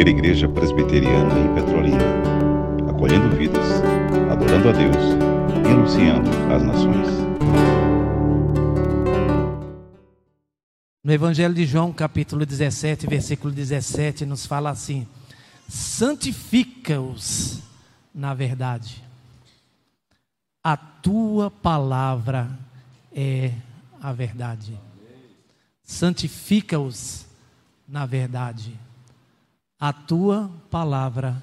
primeira igreja presbiteriana em Petrolina, acolhendo vidas, adorando a Deus e anunciando as nações. No Evangelho de João, capítulo 17, versículo 17, nos fala assim: santifica-os na verdade. A tua palavra é a verdade. Santifica-os na verdade. A tua palavra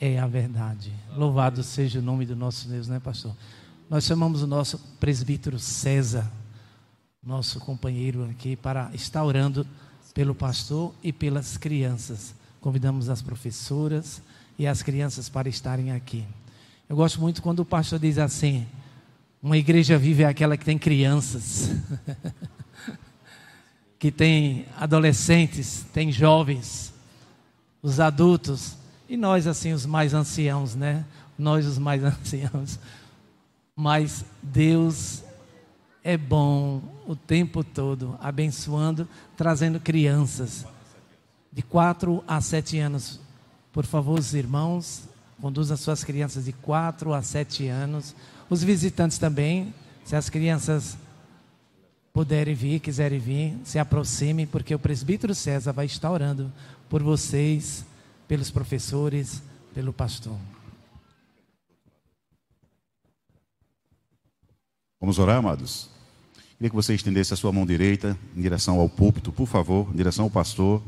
é a verdade. Louvado seja o nome do nosso Deus, né, pastor? Nós chamamos o nosso presbítero César, nosso companheiro aqui, para estar orando pelo pastor e pelas crianças. Convidamos as professoras e as crianças para estarem aqui. Eu gosto muito quando o pastor diz assim: uma igreja viva é aquela que tem crianças, que tem adolescentes, tem jovens, os adultos e nós, assim, os mais anciãos, né? Nós, os mais anciãos. Mas Deus é bom o tempo todo, abençoando, trazendo crianças de 4 a 7 anos. Por favor, os irmãos, conduzam suas crianças de 4 a 7 anos. Os visitantes também, se as crianças puderem vir, quiserem vir, se aproximem, porque o presbítero César vai estar orando por vocês, pelos professores, pelo pastor. Vamos orar, amados? Queria que você estendesse a sua mão direita em direção ao púlpito, por favor, em direção ao pastor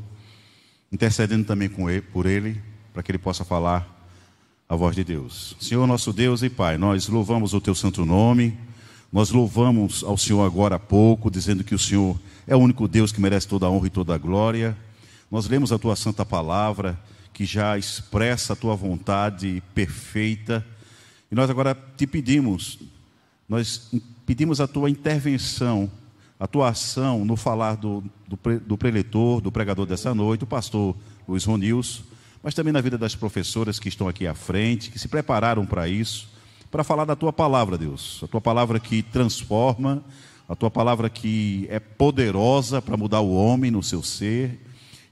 intercedendo também com ele, por ele, para que ele possa falar a voz de Deus. Senhor nosso Deus e Pai, nós louvamos o teu santo nome, nós louvamos ao Senhor agora há pouco, dizendo que o Senhor é o único Deus que merece toda a honra e toda a glória. Nós lemos a tua santa palavra, que já expressa a tua vontade perfeita, e nós agora te pedimos, nós pedimos a tua intervenção a tua ação no falar do, do, do preletor, do pregador dessa noite, o pastor Luiz Ronils, mas também na vida das professoras que estão aqui à frente, que se prepararam para isso, para falar da tua palavra, Deus. A tua palavra que transforma, a tua palavra que é poderosa para mudar o homem no seu ser.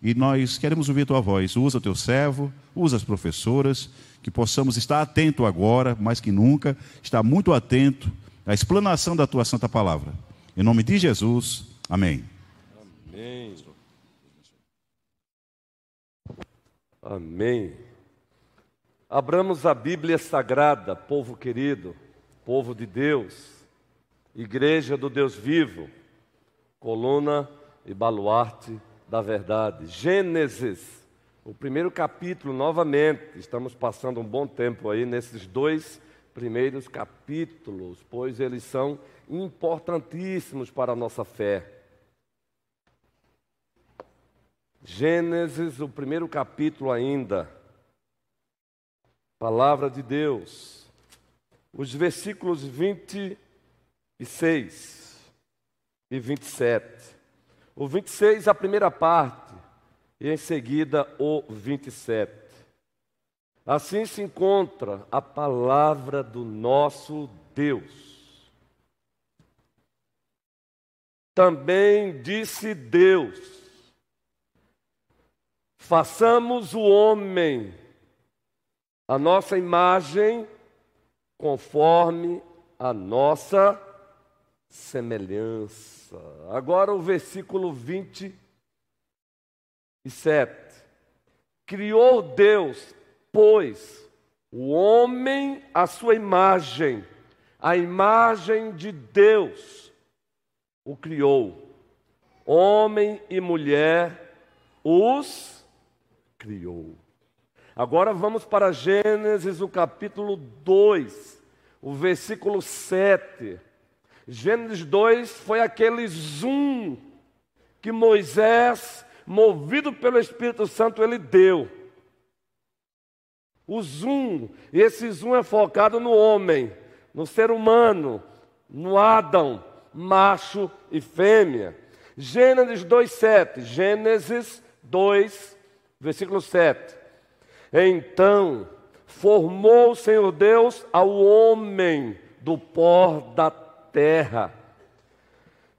E nós queremos ouvir a tua voz. Usa o teu servo, usa as professoras, que possamos estar atento agora, mais que nunca, estar muito atento à explanação da tua santa palavra. Em nome de Jesus, amém. Amém. Amém. Abramos a Bíblia Sagrada, povo querido, povo de Deus, Igreja do Deus vivo, coluna e baluarte da verdade. Gênesis, o primeiro capítulo, novamente, estamos passando um bom tempo aí nesses dois primeiros capítulos, pois eles são importantíssimos para a nossa fé. Gênesis, o primeiro capítulo ainda. Palavra de Deus. Os versículos 26 e 27. O 26, a primeira parte, e em seguida o 27. Assim se encontra a palavra do nosso Deus. Também disse Deus: façamos o homem a nossa imagem, conforme a nossa semelhança. Agora o versículo 27. Criou Deus, pois, o homem à sua imagem, a imagem de Deus o criou. Homem e mulher os criou. Agora vamos para Gênesis, o capítulo 2, o versículo 7. Gênesis 2 foi aquele zoom que Moisés, movido pelo Espírito Santo, ele deu. O zoom, e esse zoom é focado no homem, no ser humano, no Adão macho e fêmea. Gênesis 2:7. Gênesis 2, versículo 7. Então formou o Senhor Deus ao homem do pó da terra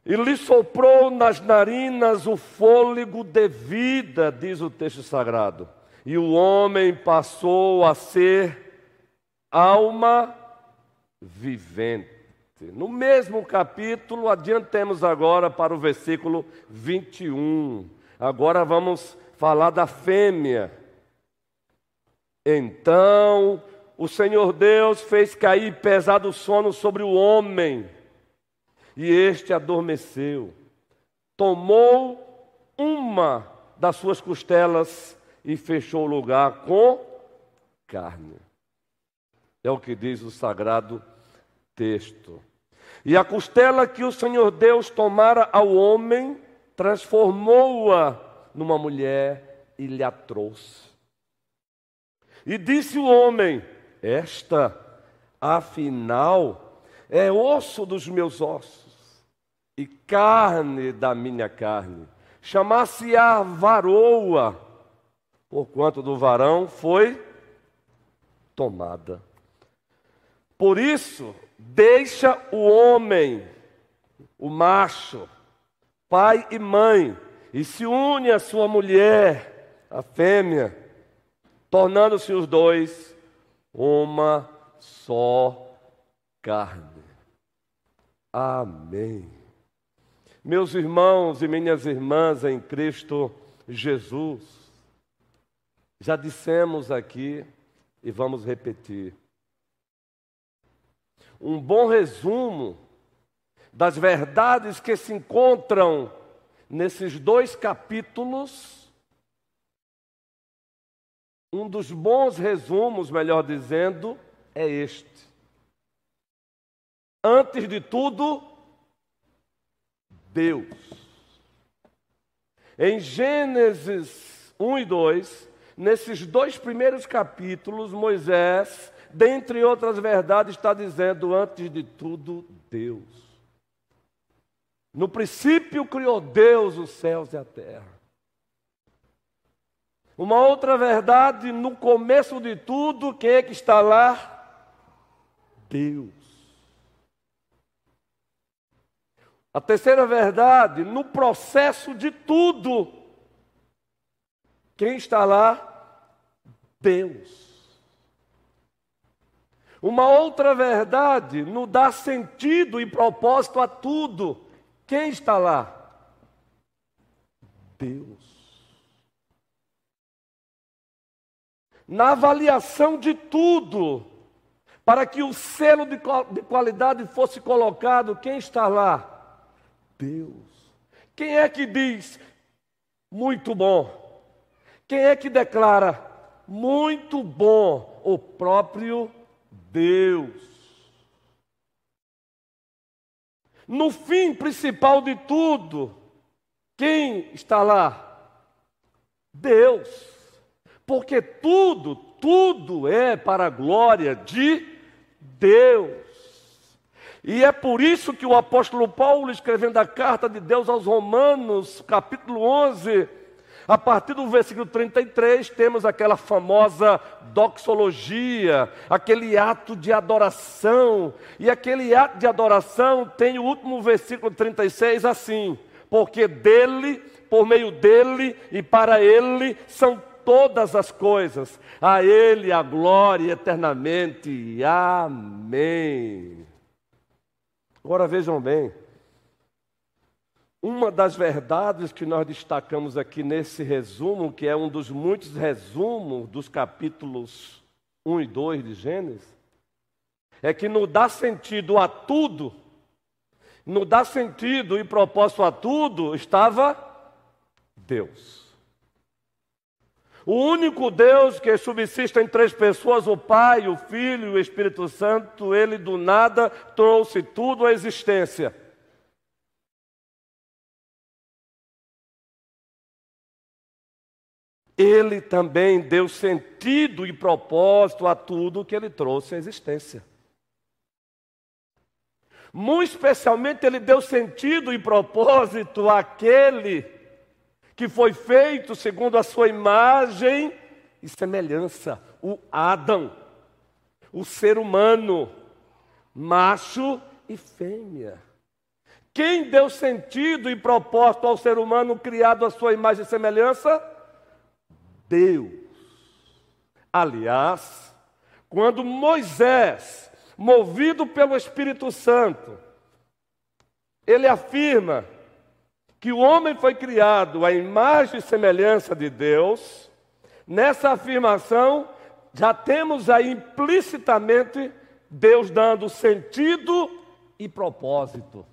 e lhe soprou nas narinas o fôlego de vida, diz o texto sagrado, e o homem passou a ser alma vivente. No mesmo capítulo, adiantemos agora para o versículo 21. Agora vamos falar da fêmea. Então o Senhor Deus fez cair pesado sono sobre o homem, e este adormeceu. Tomou uma das suas costelas e fechou o lugar com carne. É o que diz o sagrado texto. E a costela que o Senhor Deus tomara ao homem, transformou-a numa mulher e lhe a trouxe. E disse o homem: Esta, afinal, é osso dos meus ossos e carne da minha carne. Chamar-se-á varoa, porquanto do varão foi tomada. Por isso, deixa o homem, o macho, pai e mãe, e se une à sua mulher, a fêmea, tornando-se os dois uma só carne. Amém. Meus irmãos e minhas irmãs em Cristo Jesus, já dissemos aqui e vamos repetir. Um bom resumo das verdades que se encontram nesses dois capítulos um dos bons resumos, melhor dizendo, é este. Antes de tudo, Deus. Em Gênesis 1 e 2, nesses dois primeiros capítulos, Moisés, dentre outras verdades, está dizendo: antes de tudo, Deus. No princípio criou Deus os céus e a terra. Uma outra verdade, no começo de tudo, quem é que está lá? Deus. A terceira verdade, no processo de tudo, quem está lá? Deus. Uma outra verdade, no dar sentido e propósito a tudo, quem está lá? Deus. na avaliação de tudo, para que o selo de, qualidade fosse colocado, quem está lá? Deus. Quem é que diz muito bom? Quem é que declara muito bom? O próprio Deus. No fim principal de tudo, quem está lá? Deus. Porque tudo, tudo é para a glória de Deus. E é por isso que o apóstolo Paulo, escrevendo a carta de Deus aos Romanos, capítulo 11, a partir do versículo 33, temos aquela famosa doxologia, aquele ato de adoração. E aquele ato de adoração tem o último versículo 36 assim: Porque dele, por meio dele e para ele são todas as coisas. A Ele a glória eternamente. Amém. Agora vejam bem. Uma das verdades que nós destacamos aqui nesse resumo, que é um dos muitos resumos dos capítulos 1 e 2 de Gênesis, é que não dá sentido a tudo, não dá sentido e propósito a tudo, estava Deus. O único Deus que subsiste em três pessoas, o Pai, o Filho e o Espírito Santo, ele do nada trouxe tudo à existência. Ele também deu sentido e propósito a tudo que ele trouxe à existência. Muito especialmente, ele deu sentido e propósito àquele que foi feito segundo a sua imagem e semelhança, o Adão, o ser humano, macho e fêmea. Quem deu sentido e propósito ao ser humano criado à sua imagem e semelhança? Deus. Aliás, quando Moisés, movido pelo Espírito Santo, ele afirma que o homem foi criado à imagem e semelhança de Deus, nessa afirmação já temos aí implicitamente Deus dando sentido e propósito.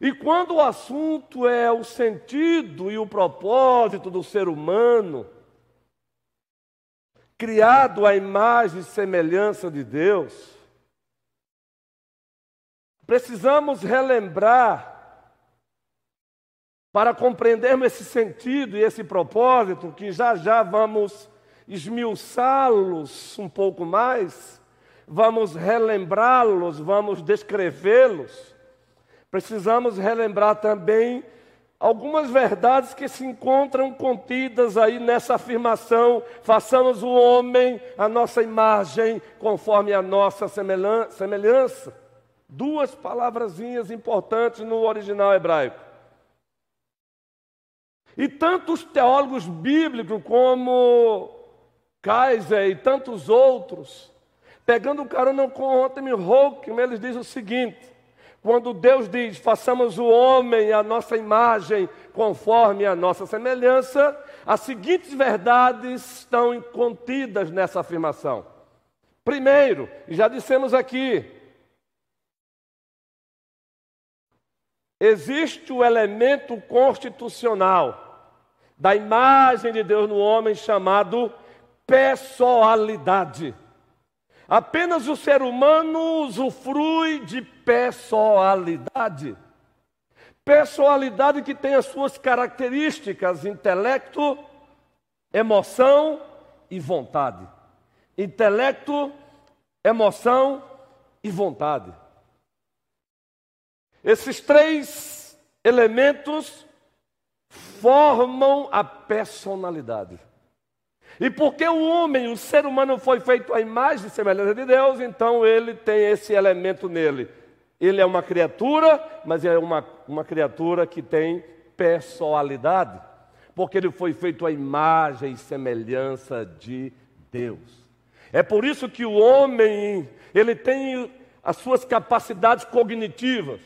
E quando o assunto é o sentido e o propósito do ser humano, criado à imagem e semelhança de Deus, precisamos relembrar, para compreendermos esse sentido e esse propósito, que já já vamos esmiuçá-los um pouco mais, vamos relembrá-los, vamos descrevê-los. Precisamos relembrar também algumas verdades que se encontram contidas aí nessa afirmação: façamos o homem a nossa imagem, conforme a nossa semelhança. Duas palavrazinhas importantes no original hebraico. E tantos teólogos bíblicos como Kaiser e tantos outros, pegando carona com Anthony Hawking, eles dizem o seguinte: quando Deus diz, façamos o homem a nossa imagem, conforme a nossa semelhança, as seguintes verdades estão contidas nessa afirmação. Primeiro, já dissemos aqui, existe o elemento constitucional da imagem de Deus no homem chamado pessoalidade. Apenas o ser humano usufrui de pessoalidade. Pessoalidade que tem as suas características: intelecto, emoção e vontade. Intelecto, emoção e vontade. Esses três elementos formam a personalidade. E porque o homem, o ser humano, foi feito à imagem e semelhança de Deus, então ele tem esse elemento nele. Ele é uma criatura, mas é uma, uma criatura que tem personalidade, porque ele foi feito à imagem e semelhança de Deus. É por isso que o homem, ele tem as suas capacidades cognitivas.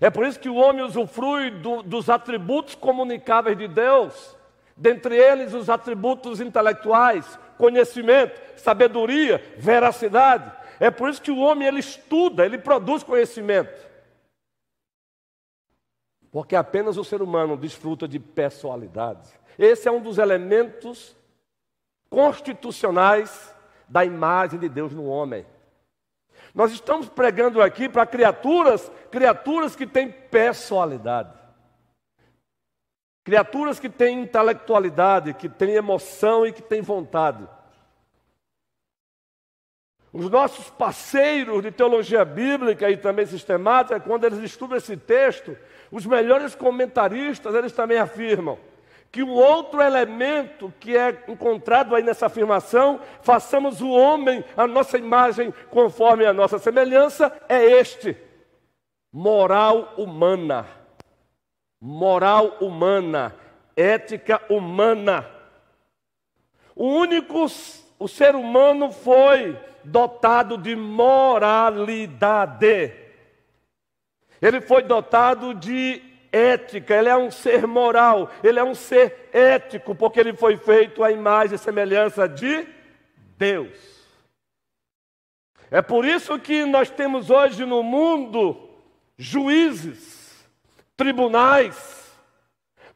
É por isso que o homem usufrui do, dos atributos comunicáveis de Deus dentre eles os atributos intelectuais, conhecimento, sabedoria, veracidade. É por isso que o homem ele estuda, ele produz conhecimento. Porque apenas o ser humano desfruta de pessoalidade. Esse é um dos elementos constitucionais da imagem de Deus no homem. Nós estamos pregando aqui para criaturas, criaturas que têm pessoalidade. Criaturas que têm intelectualidade, que têm emoção e que têm vontade. Os nossos parceiros de teologia bíblica e também sistemática, quando eles estudam esse texto, os melhores comentaristas, eles também afirmam que o outro elemento que é encontrado aí nessa afirmação, façamos o homem a nossa imagem conforme a nossa semelhança, é este: moral humana moral humana, ética humana. O único, o ser humano foi dotado de moralidade. Ele foi dotado de ética, ele é um ser moral, ele é um ser ético, porque ele foi feito à imagem e semelhança de Deus. É por isso que nós temos hoje no mundo juízes, tribunais,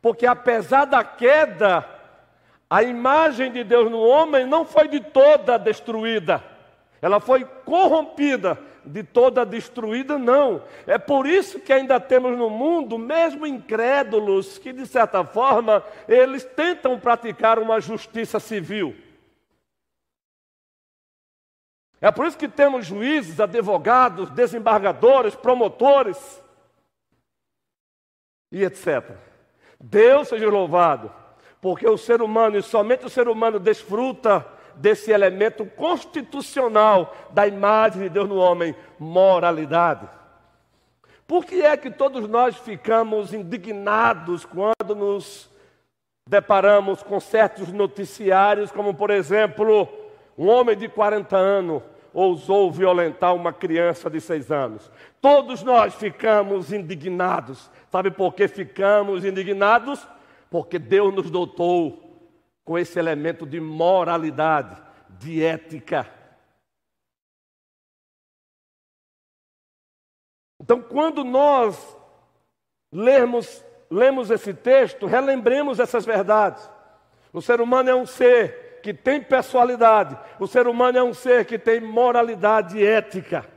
porque apesar da queda, a imagem de Deus no homem não foi de toda destruída, ela foi corrompida, de toda destruída, não. É por isso que ainda temos no mundo, mesmo incrédulos, que de certa forma eles tentam praticar uma justiça civil. É por isso que temos juízes, advogados, desembargadores, promotores, e etc. Deus seja louvado, porque o ser humano, e somente o ser humano, desfruta desse elemento constitucional da imagem de Deus no homem, moralidade. Por que é que todos nós ficamos indignados quando nos deparamos com certos noticiários, como por exemplo, um homem de 40 anos ousou violentar uma criança de 6 anos. Todos nós ficamos indignados. Sabe por que ficamos indignados? Porque Deus nos dotou com esse elemento de moralidade, de ética. Então, quando nós lermos, lemos esse texto, relembremos essas verdades. O ser humano é um ser que tem pessoalidade, o ser humano é um ser que tem moralidade e ética.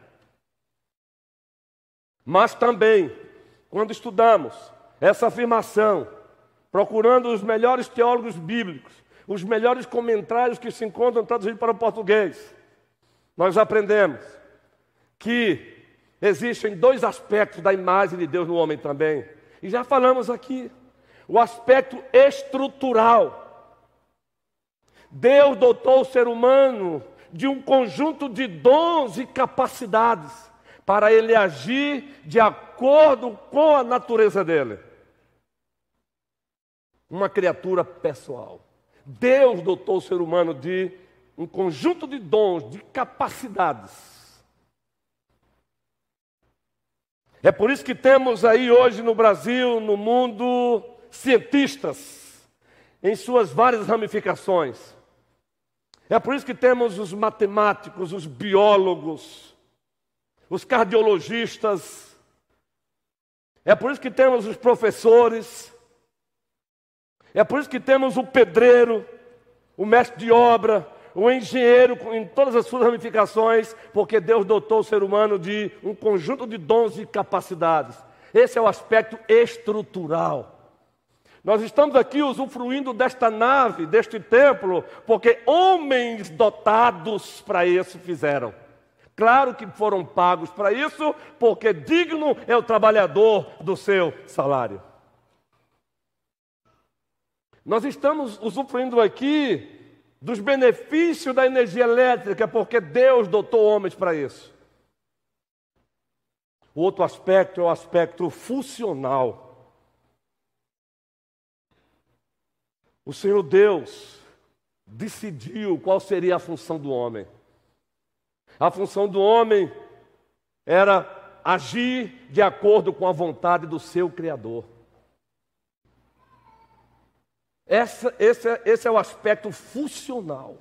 Mas também, quando estudamos essa afirmação, procurando os melhores teólogos bíblicos, os melhores comentários que se encontram traduzidos para o português, nós aprendemos que Existem dois aspectos da imagem de Deus no homem também. E já falamos aqui. O aspecto estrutural. Deus dotou o ser humano de um conjunto de dons e capacidades para ele agir de acordo com a natureza dele. Uma criatura pessoal. Deus dotou o ser humano de um conjunto de dons, de capacidades É por isso que temos aí hoje no Brasil, no mundo, cientistas, em suas várias ramificações. É por isso que temos os matemáticos, os biólogos, os cardiologistas. É por isso que temos os professores. É por isso que temos o pedreiro, o mestre de obra, o engenheiro em todas as suas ramificações, porque Deus dotou o ser humano de um conjunto de dons e capacidades. Esse é o aspecto estrutural. Nós estamos aqui usufruindo desta nave, deste templo, porque homens dotados para isso fizeram. Claro que foram pagos para isso, porque digno é o trabalhador do seu salário. Nós estamos usufruindo aqui dos benefícios da energia elétrica, porque Deus dotou homens para isso. O outro aspecto é o aspecto funcional. O Senhor Deus decidiu qual seria a função do homem. A função do homem era agir de acordo com a vontade do seu Criador. Essa, esse, é, esse é o aspecto funcional.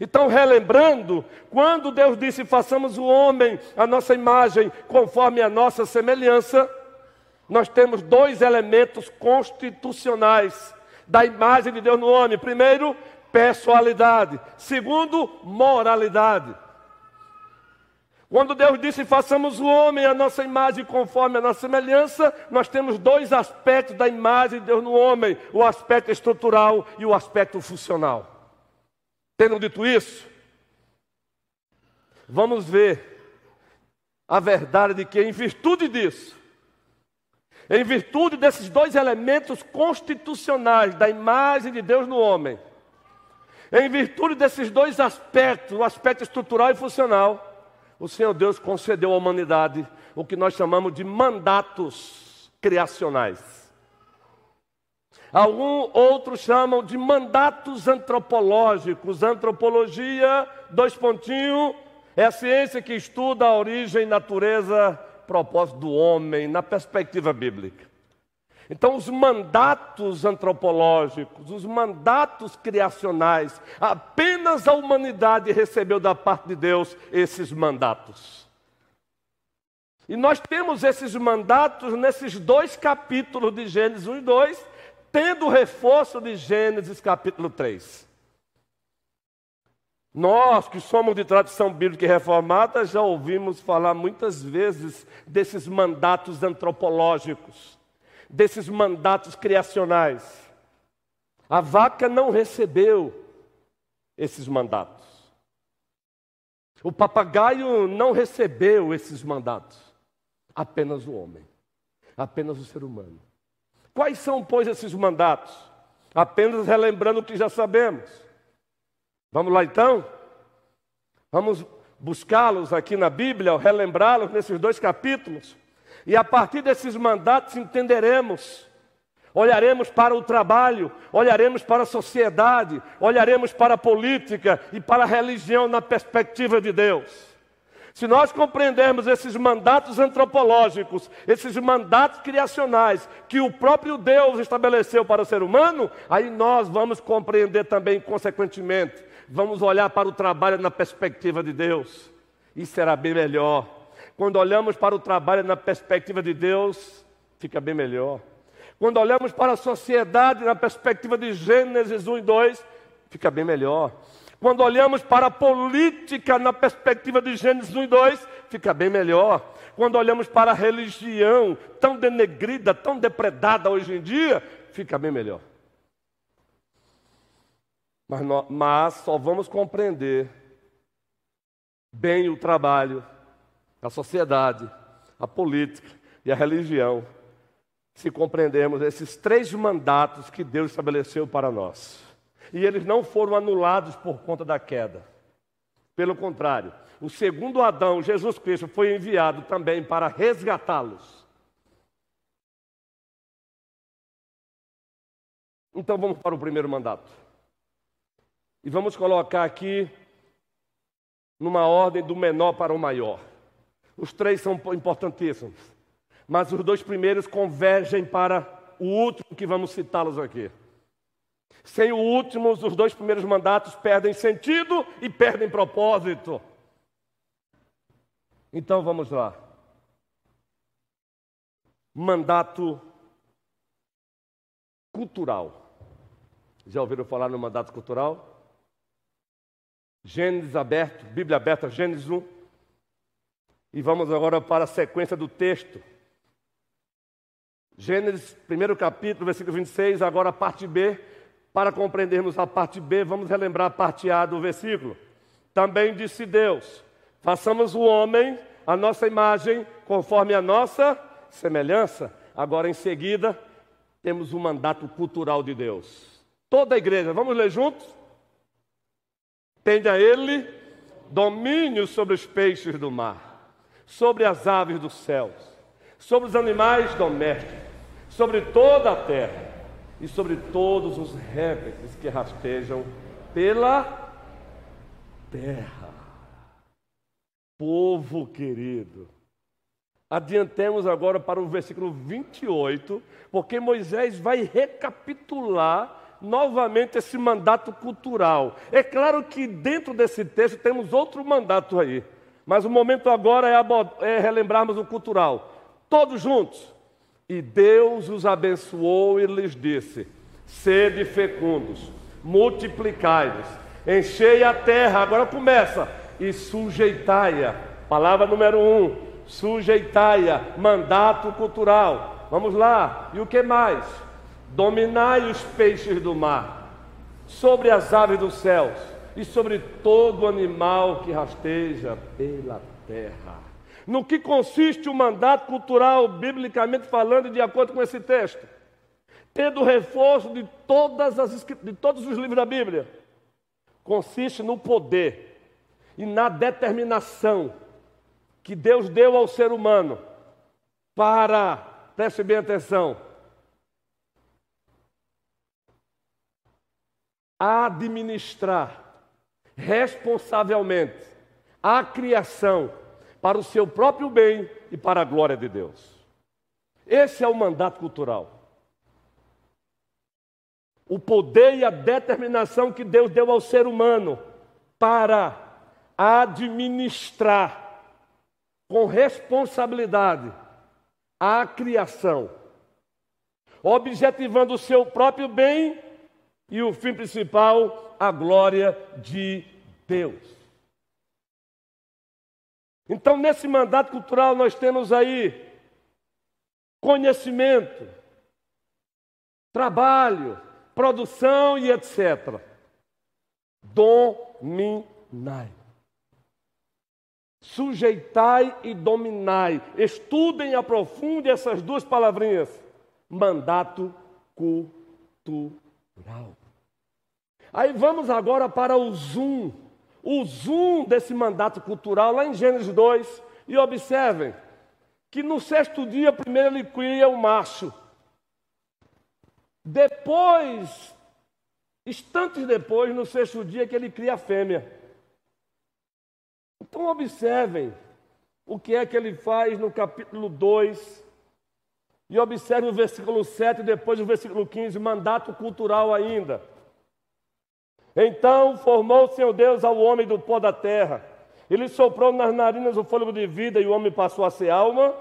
Então, relembrando, quando Deus disse: façamos o homem a nossa imagem, conforme a nossa semelhança, nós temos dois elementos constitucionais da imagem de Deus no homem: primeiro, pessoalidade, segundo, moralidade. Quando Deus disse: façamos o homem a nossa imagem conforme a nossa semelhança, nós temos dois aspectos da imagem de Deus no homem: o aspecto estrutural e o aspecto funcional. Tendo dito isso, vamos ver a verdade de que, em virtude disso, em virtude desses dois elementos constitucionais da imagem de Deus no homem, em virtude desses dois aspectos, o aspecto estrutural e funcional, o Senhor Deus concedeu à humanidade o que nós chamamos de mandatos criacionais. Alguns outros chamam de mandatos antropológicos. Antropologia, dois pontinhos, é a ciência que estuda a origem, natureza, propósito do homem na perspectiva bíblica. Então, os mandatos antropológicos, os mandatos criacionais, apenas a humanidade recebeu da parte de Deus esses mandatos. E nós temos esses mandatos nesses dois capítulos de Gênesis 1 e 2, tendo o reforço de Gênesis capítulo 3. Nós que somos de tradição bíblica e reformada já ouvimos falar muitas vezes desses mandatos antropológicos desses mandatos criacionais. A vaca não recebeu esses mandatos. O papagaio não recebeu esses mandatos. Apenas o homem, apenas o ser humano. Quais são, pois, esses mandatos? Apenas relembrando o que já sabemos. Vamos lá então? Vamos buscá-los aqui na Bíblia, relembrá-los nesses dois capítulos. E a partir desses mandatos entenderemos olharemos para o trabalho, olharemos para a sociedade, olharemos para a política e para a religião na perspectiva de Deus. Se nós compreendermos esses mandatos antropológicos, esses mandatos criacionais que o próprio Deus estabeleceu para o ser humano, aí nós vamos compreender também, consequentemente, vamos olhar para o trabalho na perspectiva de Deus. E será bem melhor. Quando olhamos para o trabalho na perspectiva de Deus, fica bem melhor. Quando olhamos para a sociedade na perspectiva de Gênesis 1 e 2, fica bem melhor. Quando olhamos para a política na perspectiva de Gênesis 1 e 2, fica bem melhor. Quando olhamos para a religião, tão denegrida, tão depredada hoje em dia, fica bem melhor. Mas, nós, mas só vamos compreender bem o trabalho, a sociedade, a política e a religião, se compreendermos esses três mandatos que Deus estabeleceu para nós e eles não foram anulados por conta da queda. Pelo contrário, o segundo Adão, Jesus Cristo, foi enviado também para resgatá-los. Então vamos para o primeiro mandato. E vamos colocar aqui numa ordem do menor para o maior. Os três são importantíssimos, mas os dois primeiros convergem para o último que vamos citá-los aqui. Sem o último, os dois primeiros mandatos perdem sentido e perdem propósito. Então vamos lá. Mandato cultural. Já ouviram falar no mandato cultural? Gênesis aberto, Bíblia aberta, Gênesis 1. E vamos agora para a sequência do texto. Gênesis, primeiro capítulo, versículo 26, agora a parte B, para compreendermos a parte B, vamos relembrar a parte A do versículo. Também disse Deus: façamos o homem a nossa imagem, conforme a nossa semelhança. Agora, em seguida, temos o mandato cultural de Deus. Toda a igreja, vamos ler juntos? Tenha ele domínio sobre os peixes do mar, sobre as aves dos céus, sobre os animais domésticos, sobre toda a terra e sobre todos os répteis que rastejam pela terra. Povo querido, adiantemos agora para o versículo 28, porque Moisés vai recapitular novamente esse mandato cultural. É claro que dentro desse texto temos outro mandato aí, mas o momento agora é, é relembrarmos o cultural. Todos juntos. E Deus os abençoou e lhes disse: Sede fecundos, multiplicai-vos, enchei a terra. Agora começa. E sujeitai-a. Palavra número um: sujeitai-a. Mandato cultural. Vamos lá. E o que mais? Dominai os peixes do mar, sobre as aves dos céus e sobre todo animal que rasteja pela terra. No que consiste o mandato cultural, biblicamente falando, de acordo com esse texto? Tendo reforço de, todas as, de todos os livros da Bíblia. Consiste no poder e na determinação que Deus deu ao ser humano para, preste bem atenção, administrar responsavelmente a criação para o seu próprio bem e para a glória de Deus. Esse é o mandato cultural. O poder e a determinação que Deus deu ao ser humano para administrar com responsabilidade a criação, objetivando o seu próprio bem e o fim principal, a glória de Deus. Então, nesse mandato cultural, nós temos aí conhecimento, trabalho, produção e etc. Dominai. Sujeitai e dominai. Estudem e aprofundem essas duas palavrinhas. Mandato cultural. Aí vamos agora para o zoom o zoom desse mandato cultural lá em Gênesis 2 e observem que no sexto dia primeiro ele cria o macho. Depois, instantes depois, no sexto dia, que ele cria a fêmea. Então, observem o que é que ele faz no capítulo 2. E observe o versículo 7 e depois o versículo 15, mandato cultural ainda. Então formou o Senhor Deus ao homem do pó da terra. Ele soprou nas narinas o fôlego de vida e o homem passou a ser alma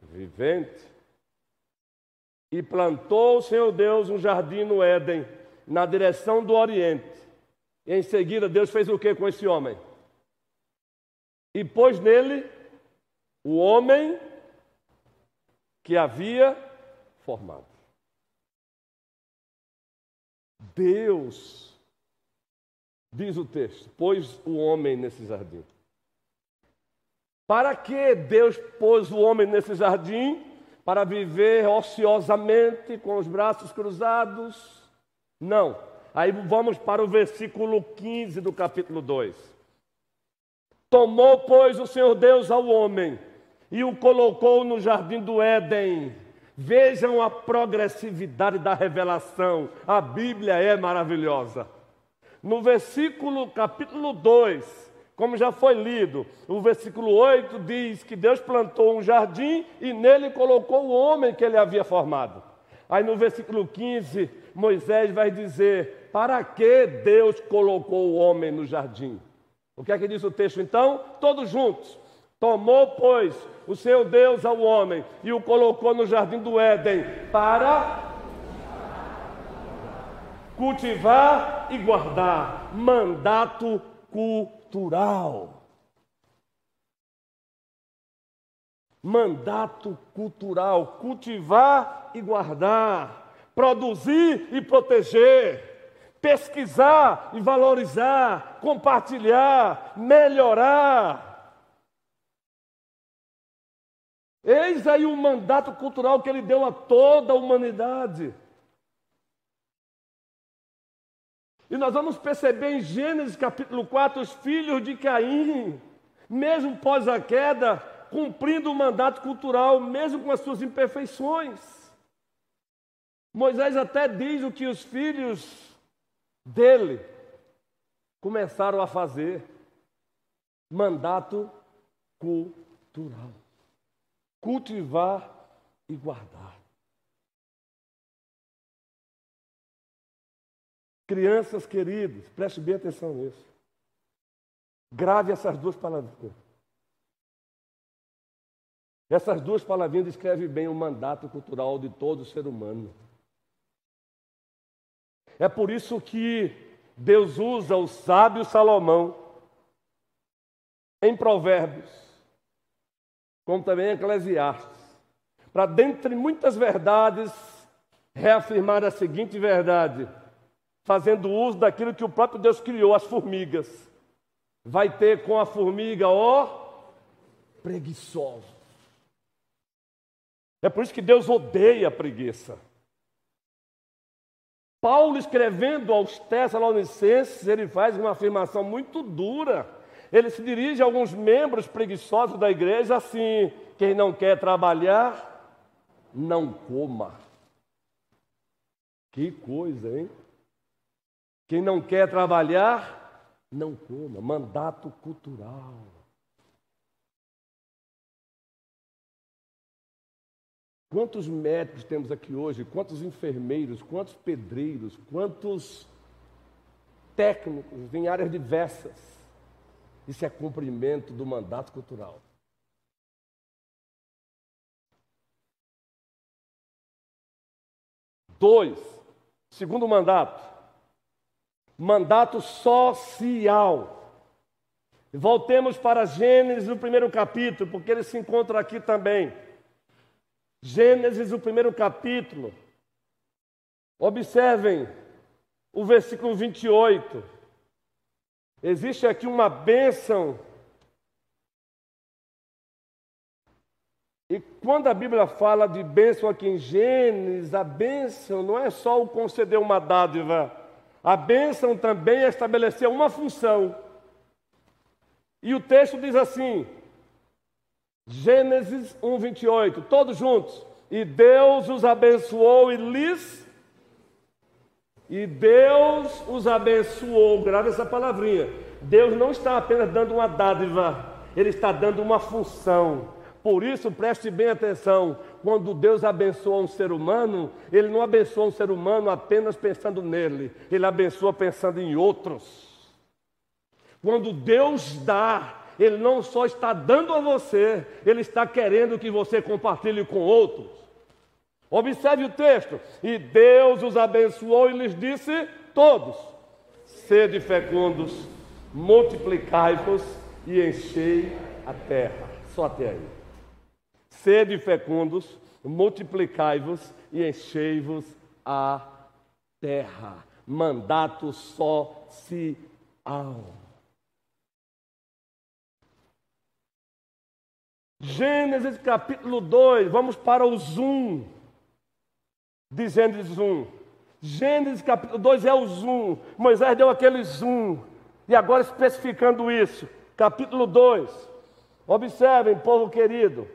vivente. E plantou o Senhor Deus um jardim no Éden, na direção do Oriente. E em seguida Deus fez o que com esse homem? E pôs nele o homem que havia formado. Deus Diz o texto: pôs o homem nesse jardim. Para que Deus pôs o homem nesse jardim? Para viver ociosamente, com os braços cruzados? Não. Aí vamos para o versículo 15 do capítulo 2. Tomou, pois, o Senhor Deus ao homem e o colocou no jardim do Éden. Vejam a progressividade da revelação. A Bíblia é maravilhosa. No versículo, capítulo 2, como já foi lido, o versículo 8 diz que Deus plantou um jardim e nele colocou o homem que ele havia formado. Aí no versículo 15, Moisés vai dizer: Para que Deus colocou o homem no jardim? O que é que diz o texto então? Todos juntos. Tomou, pois, o seu Deus ao homem e o colocou no jardim do Éden para cultivar e guardar. Mandato cultural. Mandato cultural: cultivar e guardar, produzir e proteger, pesquisar e valorizar, compartilhar, melhorar. Eis aí o mandato cultural que ele deu a toda a humanidade. E nós vamos perceber em Gênesis capítulo 4 os filhos de Caim, mesmo pós a queda, cumprindo o mandato cultural, mesmo com as suas imperfeições. Moisés até diz o que os filhos dele começaram a fazer: mandato cultural. Cultivar e guardar. Crianças queridos, preste bem atenção nisso. Grave essas duas palavrinhas. Essas duas palavrinhas descrevem bem o mandato cultural de todo ser humano. É por isso que Deus usa o sábio Salomão em Provérbios, como também em Eclesiastes, para, dentre muitas verdades, reafirmar a seguinte verdade: fazendo uso daquilo que o próprio Deus criou, as formigas. Vai ter com a formiga, ó, preguiçoso. É por isso que Deus odeia a preguiça. Paulo, escrevendo aos Tessalonicenses, ele faz uma afirmação muito dura. Ele se dirige a alguns membros preguiçosos da igreja assim: quem não quer trabalhar, não coma. Que coisa, hein? Quem não quer trabalhar, não coma. Mandato cultural. Quantos médicos temos aqui hoje? Quantos enfermeiros? Quantos pedreiros? Quantos técnicos em áreas diversas? Isso é cumprimento do mandato cultural. Dois, segundo mandato, mandato social. Voltemos para Gênesis, o primeiro capítulo, porque ele se encontra aqui também. Gênesis, o primeiro capítulo. Observem o versículo 28. Existe aqui uma bênção. E quando a Bíblia fala de bênção aqui em Gênesis, a bênção não é só o conceder uma dádiva a bênção também estabeleceu uma função. E o texto diz assim, Gênesis 1, 28, todos juntos. E Deus os abençoou e lhes E Deus os abençoou, grave essa palavrinha. Deus não está apenas dando uma dádiva, Ele está dando uma função. Por isso, preste bem atenção: quando Deus abençoa um ser humano, Ele não abençoa um ser humano apenas pensando nele, Ele abençoa pensando em outros. Quando Deus dá, Ele não só está dando a você, Ele está querendo que você compartilhe com outros. Observe o texto: e Deus os abençoou e lhes disse: todos, sede fecundos, multiplicai-vos e enchei a terra. Só até aí. Sede fecundos, multiplicai-vos e enchei-vos a terra. Mandato social. Gênesis capítulo 2, vamos para o zoom Gênesis 1. Gênesis capítulo 2 é o zoom. Moisés deu aquele zoom. E agora especificando isso, capítulo 2. Observem, povo querido,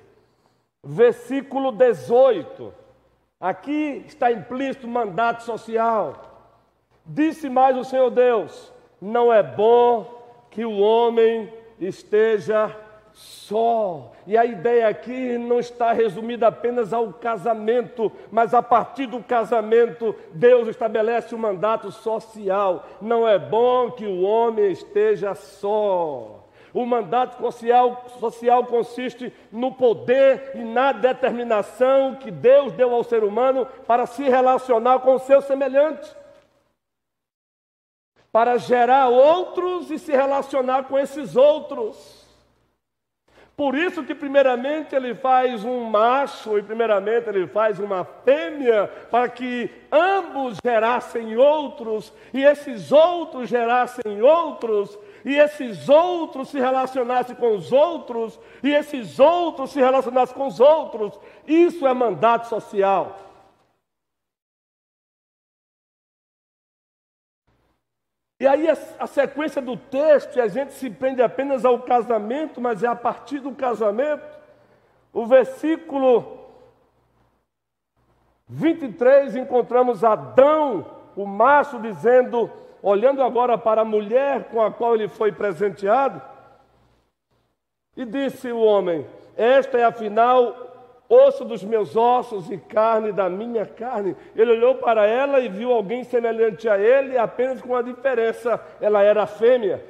versículo 18. Aqui está implícito o mandato social. Disse mais o Senhor Deus: Não é bom que o homem esteja só. E a ideia aqui não está resumida apenas ao casamento, mas a partir do casamento, Deus estabelece um mandato social. Não é bom que o homem esteja só. O mandato social, social consiste no poder e na determinação que Deus deu ao ser humano para se relacionar com o seu semelhante, para gerar outros e se relacionar com esses outros. Por isso que primeiramente ele faz um macho e primeiramente ele faz uma fêmea para que ambos gerassem outros e esses outros gerassem outros e esses outros se relacionassem com os outros e esses outros se relacionassem com os outros. Isso é mandato social. E aí a, a, sequência do texto, a gente se prende apenas ao casamento, mas é a partir do casamento, o versículo 23, encontramos Adão, o macho, dizendo, olhando agora para a mulher com a qual ele foi presenteado, e disse o homem: Esta é afinal osso dos meus ossos e carne da minha carne. Ele olhou para ela e viu alguém semelhante a ele, apenas com uma diferença: ela era fêmea.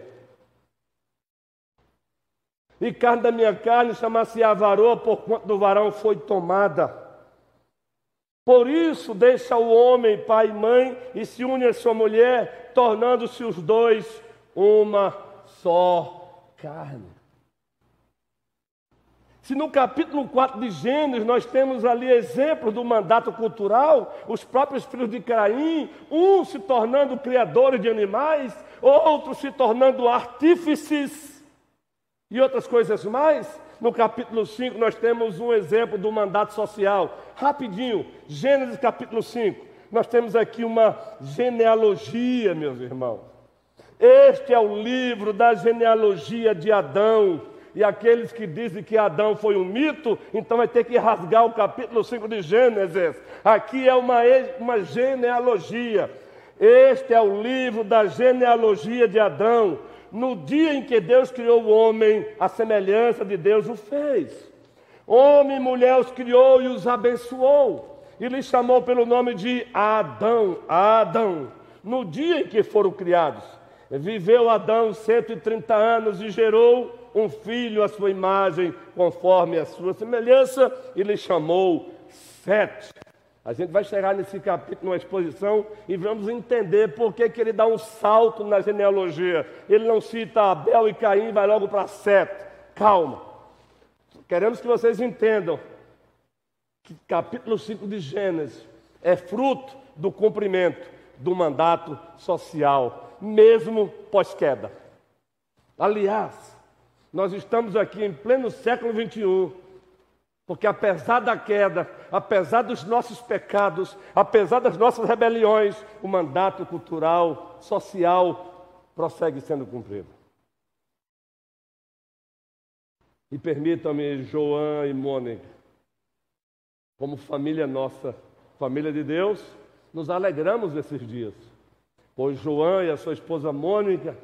E carne da minha carne chama-se a varoa, porquanto do varão foi tomada. Por isso deixa o homem, pai e mãe, e se une à sua mulher, tornando-se os dois uma só carne. Se no capítulo 4 de Gênesis nós temos ali exemplos do mandato cultural, os próprios filhos de Caim, um se tornando criadores de animais, outro se tornando artífices e outras coisas mais. No capítulo 5 nós temos um exemplo do mandato social. Rapidinho, Gênesis capítulo 5. Nós temos aqui uma genealogia, meus irmãos. Este é o livro da genealogia de Adão. E aqueles que dizem que Adão foi um mito, então vai ter que rasgar o capítulo 5 de Gênesis. Aqui é uma, uma genealogia. Este é o livro da genealogia de Adão. No dia em que Deus criou o homem, a semelhança de Deus o fez. Homem e mulher os criou e os abençoou. E lhes chamou pelo nome de Adão. Adão. No dia em que foram criados. Viveu Adão 130 anos e gerou um filho à sua imagem, conforme a sua semelhança, e lhe chamou Sete. A gente vai chegar nesse capítulo, numa exposição, e vamos entender por que, que ele dá um salto na genealogia. Ele não cita Abel e Caim, vai logo para Sete. Calma. Queremos que vocês entendam que capítulo 5 de Gênesis é fruto do cumprimento do mandato social, mesmo pós-queda. Aliás, nós estamos aqui em pleno século 21, porque apesar da queda, apesar dos nossos pecados, apesar das nossas rebeliões, o mandato cultural, social prossegue sendo cumprido. E permitam-me, João e Mônica, como família nossa, família de Deus, nos alegramos nesses dias. pois João e a sua esposa Mônica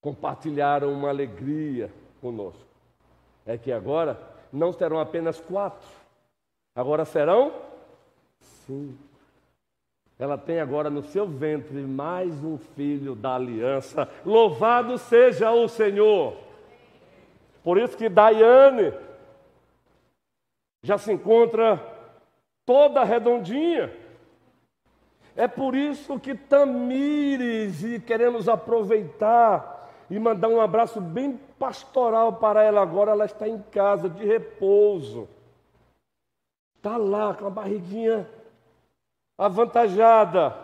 compartilharam uma alegria conosco. É que agora não serão apenas quatro, agora serão cinco. Ela tem agora no seu ventre mais um filho da aliança. Louvado seja o Senhor. Por isso que Daiane já se encontra toda redondinha. É por isso que Tamires, e queremos aproveitar e mandar um abraço bem pastoral para ela agora, ela está em casa de repouso. Está lá com a barriguinha avantajada.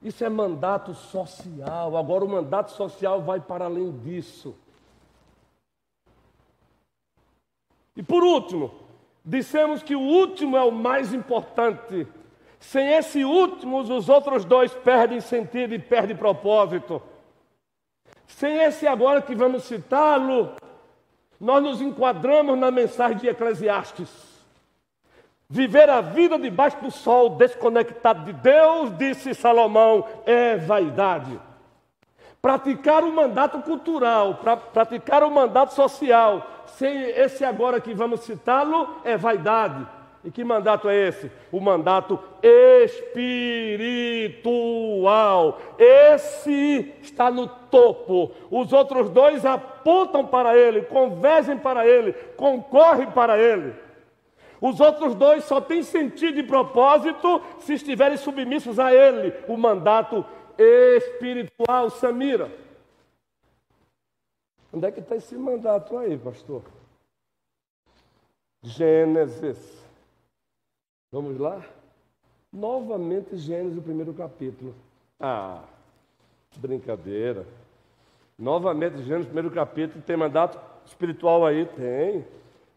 Isso é mandato social. Agora o mandato social vai para além disso. E por último, dissemos que o último é o mais importante. Sem esse último, os outros dois perdem sentido e perdem propósito. Sem esse agora que vamos citá-lo, nós nos enquadramos na mensagem de Eclesiastes. Viver a vida debaixo do sol, desconectado de Deus, disse Salomão, é vaidade. Praticar o mandato cultural, pra, praticar o mandato social, sem esse agora que vamos citá-lo, é vaidade. E que mandato é esse? O mandato espiritual. Esse está no topo. Os outros dois apontam para ele, convergem para ele, concorrem para ele. Os outros dois só têm sentido e propósito se estiverem submissos a ele, o mandato espiritual, Samira. Onde é que está esse mandato aí, pastor? Gênesis. Vamos lá? Novamente, Gênesis, o primeiro capítulo. Ah, brincadeira. Novamente, Gênesis, primeiro capítulo. Tem mandato espiritual aí? Tem.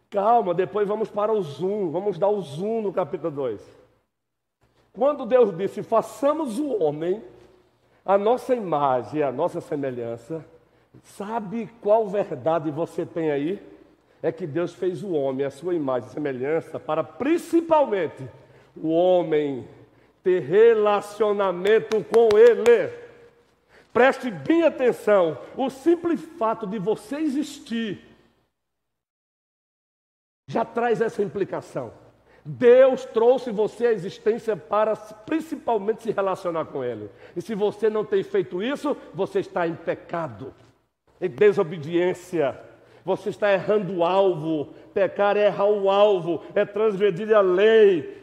Calma, depois vamos para o zoom, vamos dar o zoom no capítulo 2. Quando Deus disse: façamos o homem, a nossa imagem, a nossa semelhança, sabe qual verdade você tem aí? É que Deus fez o homem, a sua imagem e semelhança, para principalmente o homem ter relacionamento com Ele. Preste bem atenção: o simples fato de você existir já traz essa implicação. Deus trouxe você à existência para principalmente se relacionar com Ele. E se você não tem feito isso, você está em pecado, em desobediência. Você está errando o alvo. Pecar é errar o alvo, é transgredir a lei,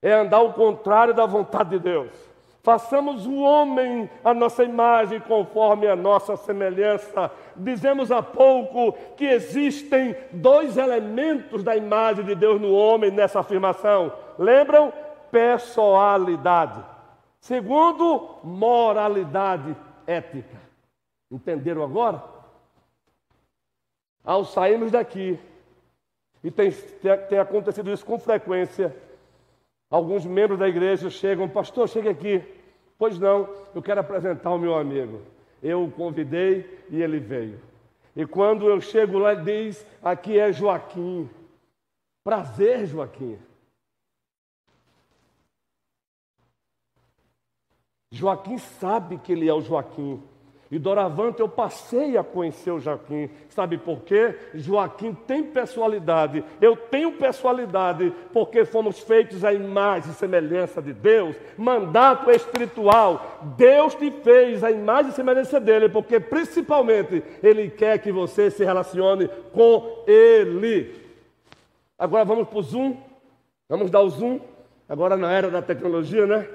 é andar ao contrário da vontade de Deus. Façamos o homem a nossa imagem conforme a nossa semelhança. Dizemos há pouco que existem dois elementos da imagem de Deus no homem nessa afirmação. Lembram? Pessoalidade. Segundo, moralidade ética. Entenderam agora? Ao sairmos daqui, e tem, tem, tem acontecido isso com frequência, Alguns membros da igreja chegam, pastor, chega aqui. Pois não, eu quero apresentar o meu amigo. Eu o convidei e ele veio. E quando eu chego lá, ele diz: Aqui é Joaquim. Prazer, Joaquim. Joaquim sabe que ele é o Joaquim. E doravante eu passei a conhecer o Joaquim. Sabe por quê? Joaquim tem personalidade. Eu tenho personalidade porque fomos feitos à imagem e semelhança de Deus. Mandato espiritual. Deus te fez a imagem e semelhança dele, porque principalmente Ele quer que você se relacione com Ele. Agora vamos para o zoom. Vamos dar o zoom. Agora na era da tecnologia, né?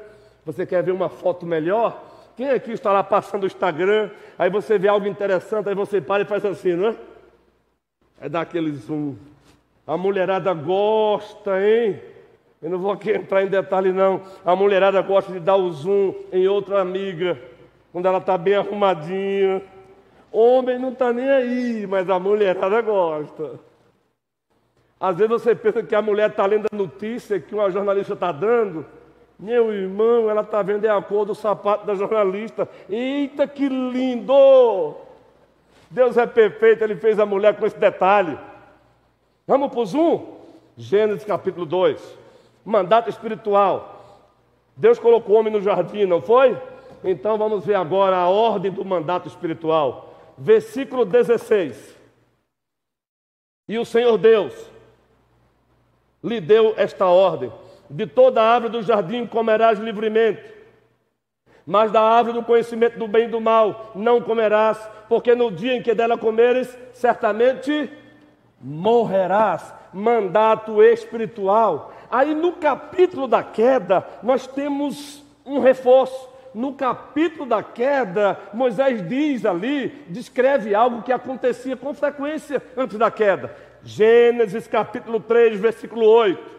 Você quer ver uma foto melhor? Quem aqui está lá passando o Instagram, aí você vê algo interessante, aí você para e faz assim, não é? É dar aquele zoom. A mulherada gosta, hein? Eu não vou aqui entrar em detalhe, não. A mulherada gosta de dar o zoom em outra amiga, quando ela está bem arrumadinha. Homem não está nem aí, mas a mulherada gosta. Às vezes você pensa que a mulher está lendo a notícia que uma jornalista está dando, meu irmão, ela está vendo é a cor do sapato da jornalista. Eita, que lindo! Deus é perfeito, Ele fez a mulher com esse detalhe. Vamos para o zoom? Gênesis capítulo 2. mandato espiritual. Deus colocou o homem no jardim, não foi? Então vamos ver agora a ordem do mandato espiritual. Versículo 16. E o Senhor Deus lhe deu esta ordem: De toda árvore do jardim comerás livremente, mas da árvore do conhecimento do bem e do mal não comerás, porque no dia em que dela comeres, certamente morrerás. Mandato espiritual. Aí no capítulo da queda, nós temos um reforço. No capítulo da queda, Moisés diz ali, descreve algo que acontecia com frequência antes da queda. Gênesis capítulo 3, versículo 8.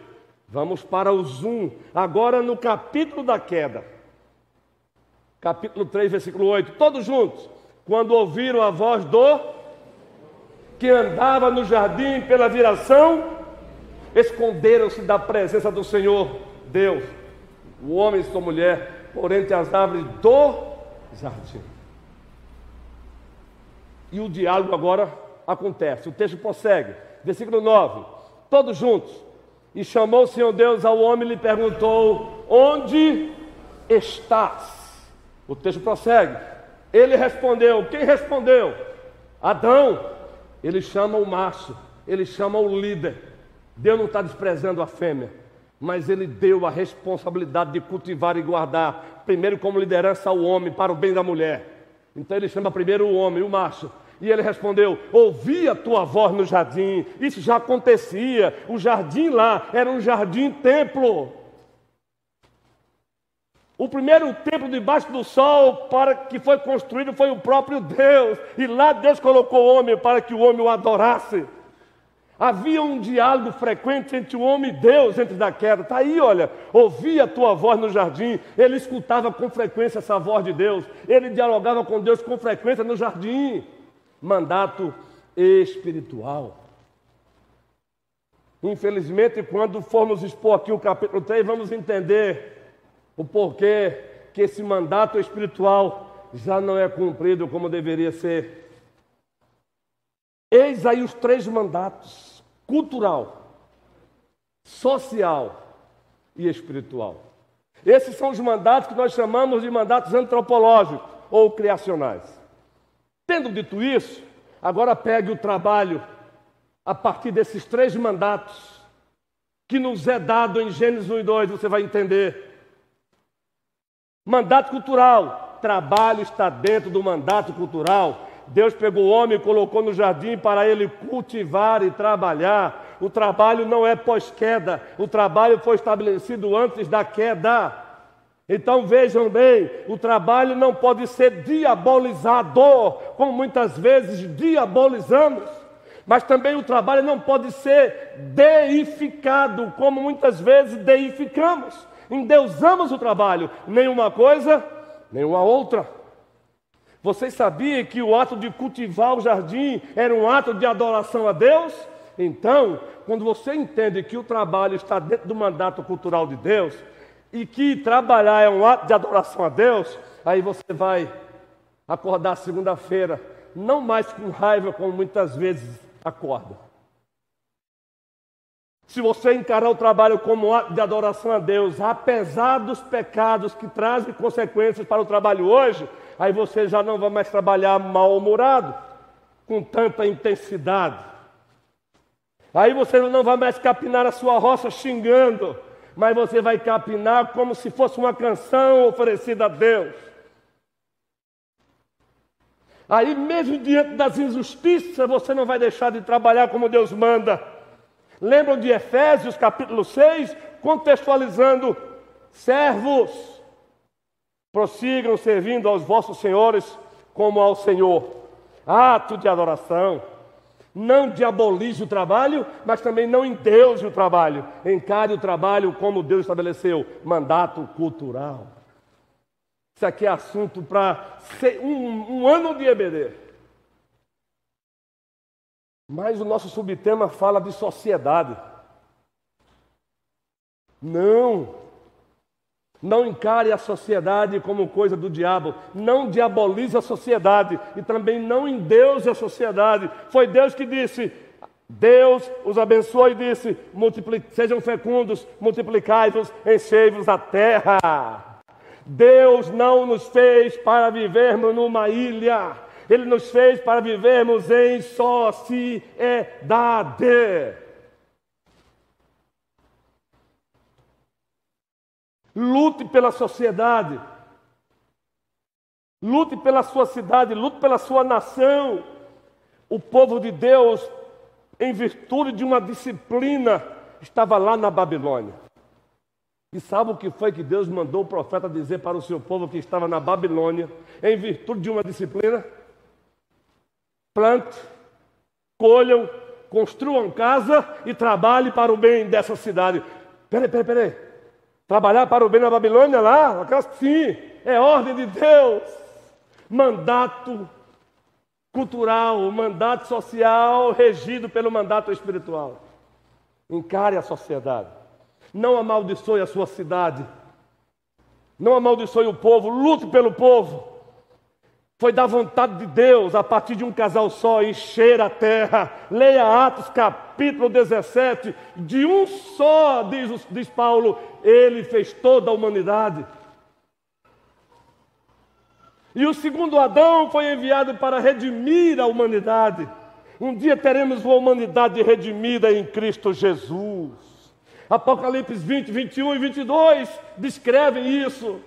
Vamos para o zoom. Agora no capítulo da queda. Capítulo 3, versículo 8. Todos juntos. Quando ouviram a voz do que andava no jardim pela viração, esconderam-se da presença do Senhor Deus. O homem e sua mulher, por entre as árvores do jardim. E o diálogo agora acontece. O texto prossegue. Versículo 9. Todos juntos. E chamou o Senhor Deus ao homem e lhe perguntou: Onde estás? O texto prossegue. Ele respondeu: Quem respondeu? Adão. Ele chama o macho, ele chama o líder. Deus não está desprezando a fêmea, mas ele deu a responsabilidade de cultivar e guardar, primeiro como liderança ao homem, para o bem da mulher. Então ele chama primeiro o homem, o macho, e ele respondeu: Ouvi a tua voz no jardim. Isso já acontecia. O jardim lá era um jardim templo. O primeiro templo debaixo do sol para que foi construído foi o próprio Deus. E lá Deus colocou o homem para que o homem o adorasse. Havia um diálogo frequente entre o homem e Deus antes da queda. Está aí, olha. Ouvia a tua voz no jardim. Ele escutava com frequência essa voz de Deus. Ele dialogava com Deus com frequência no jardim mandato espiritual. Infelizmente, quando formos expor aqui o capítulo 3, vamos entender o porquê que esse mandato espiritual já não é cumprido como deveria ser. Eis aí os três mandatos: cultural, social e espiritual. Esses são os mandatos que nós chamamos de mandatos antropológicos ou criacionais. Tendo dito isso, agora pegue o trabalho a partir desses três mandatos que nos é dado em Gênesis 1 e 2, você vai entender. Mandato cultural, trabalho está dentro do mandato cultural. Deus pegou o homem e colocou no jardim para ele cultivar e trabalhar. O trabalho não é pós-queda, o trabalho foi estabelecido antes da queda. Então vejam bem, o trabalho não pode ser diabolizado, como muitas vezes diabolizamos, mas também o trabalho não pode ser deificado, como muitas vezes deificamos. Endeusamos o trabalho, nenhuma coisa, nenhuma outra. Vocês sabiam que o ato de cultivar o jardim era um ato de adoração a Deus? Então, quando você entende que o trabalho está dentro do mandato cultural de Deus, e que trabalhar é um ato de adoração a Deus, aí você vai acordar segunda-feira, não mais com raiva como muitas vezes acorda. Se você encarar o trabalho como um ato de adoração a Deus, apesar dos pecados que trazem consequências para o trabalho hoje, aí você já não vai mais trabalhar mal-humorado, com tanta intensidade. Aí você não vai mais capinar a sua roça xingando, mas você vai capinar como se fosse uma canção oferecida a Deus. Aí, mesmo diante das injustiças, você não vai deixar de trabalhar como Deus manda. Lembram de Efésios capítulo 6, contextualizando: servos, prossigam servindo aos vossos senhores como ao Senhor. Ato de adoração. Não diabolize o trabalho, mas também não endeuse o trabalho. Encare o trabalho como Deus estabeleceu mandato cultural. Isso aqui é assunto para um, um ano de EBD. Mas o nosso subtema fala de sociedade. Não, não encare a sociedade como coisa do diabo. Não diabolize a sociedade. E também não endeuse a sociedade. Foi Deus que disse: Deus os abençoou e disse: sejam fecundos, multiplicai-vos, enchei-vos a terra. Deus não nos fez para vivermos numa ilha, Ele nos fez para vivermos em sociedade. Lute pela sociedade, lute pela sua cidade, lute pela sua nação. O povo de Deus em virtude de uma disciplina, estava lá na Babilônia. E sabe o que foi que Deus mandou o profeta dizer para o seu povo que estava na Babilônia, em virtude de uma disciplina? Plante, colham, construam casa e trabalhe para o bem dessa cidade. Peraí, peraí, peraí. Trabalhar para o bem na Babilônia lá? Sim, é ordem de Deus. Mandato cultural, mandato social regido pelo mandato espiritual. Encare a sociedade. Não amaldiçoe a sua cidade. Não amaldiçoe o povo, lute pelo povo. Foi da vontade de Deus, a partir de um casal só, encher a terra. Leia Atos capítulo 17. De um só, diz, diz Paulo, ele fez toda a humanidade. E o segundo Adão foi enviado para redimir a humanidade. Um dia teremos uma humanidade redimida em Cristo Jesus. Apocalipse 20, 21 e 22 descrevem isso.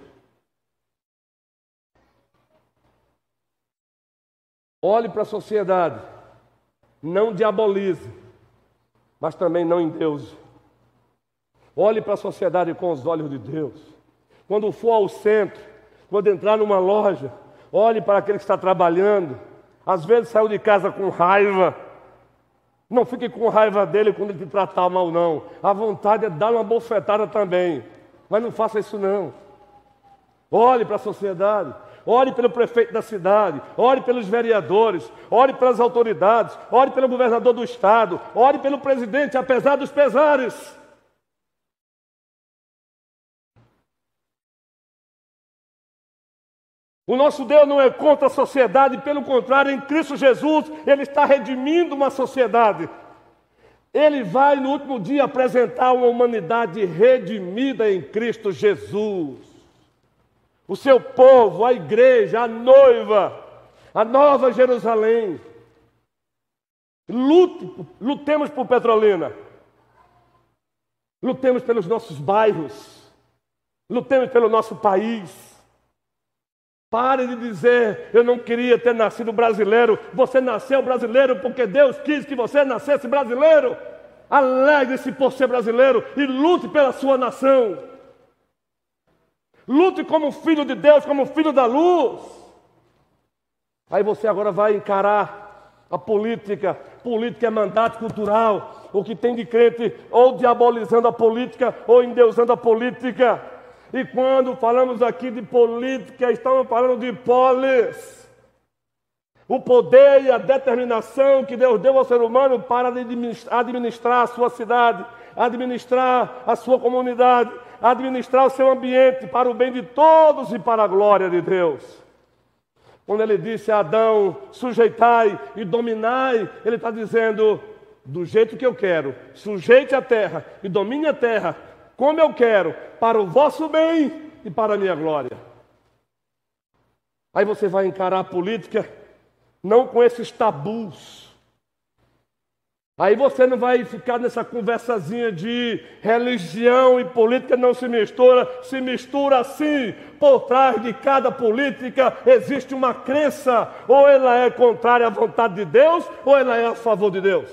Olhe para a sociedade, não diabolize, mas também não em Deus. Olhe para a sociedade com os olhos de Deus. Quando for ao centro, quando entrar numa loja, olhe para aquele que está trabalhando. Às vezes saiu de casa com raiva. Não fique com raiva dele quando ele te tratar mal, não. A vontade é dar uma bofetada também. Mas não faça isso, não. Olhe para a sociedade. Ore pelo prefeito da cidade, ore pelos vereadores, ore pelas autoridades, ore pelo governador do estado, ore pelo presidente, apesar dos pesares. O nosso Deus não é contra a sociedade, pelo contrário, em Cristo Jesus, Ele está redimindo uma sociedade. Ele vai no último dia apresentar uma humanidade redimida em Cristo Jesus. O seu povo, a igreja, a noiva, a nova Jerusalém. Lute, lutemos por Petrolina. Lutemos pelos nossos bairros. Lutemos pelo nosso país. Pare de dizer, eu não queria ter nascido brasileiro. Você nasceu brasileiro porque Deus quis que você nascesse brasileiro. Alegre-se por ser brasileiro e lute pela sua nação. Lute como filho de Deus, como filho da luz. Aí você agora vai encarar a política. Política é mandato cultural. O que tem de crente ou diabolizando a política ou endeusando a política. E quando falamos aqui de política, estamos falando de polis. O poder e a determinação que Deus deu ao ser humano para administrar a sua cidade, administrar a sua comunidade, administrar o seu ambiente para o bem de todos e para a glória de Deus. Quando ele disse a Adão, sujeitai e dominai, ele está dizendo, do jeito que eu quero, sujeite a terra e domine a terra, como eu quero, para o vosso bem e para a minha glória. Aí você vai encarar a política não com esses tabus. Aí você não vai ficar nessa conversazinha de religião e política não se mistura, se mistura sim. Por trás de cada política existe uma crença, ou ela é contrária à vontade de Deus, ou ela é a favor de Deus.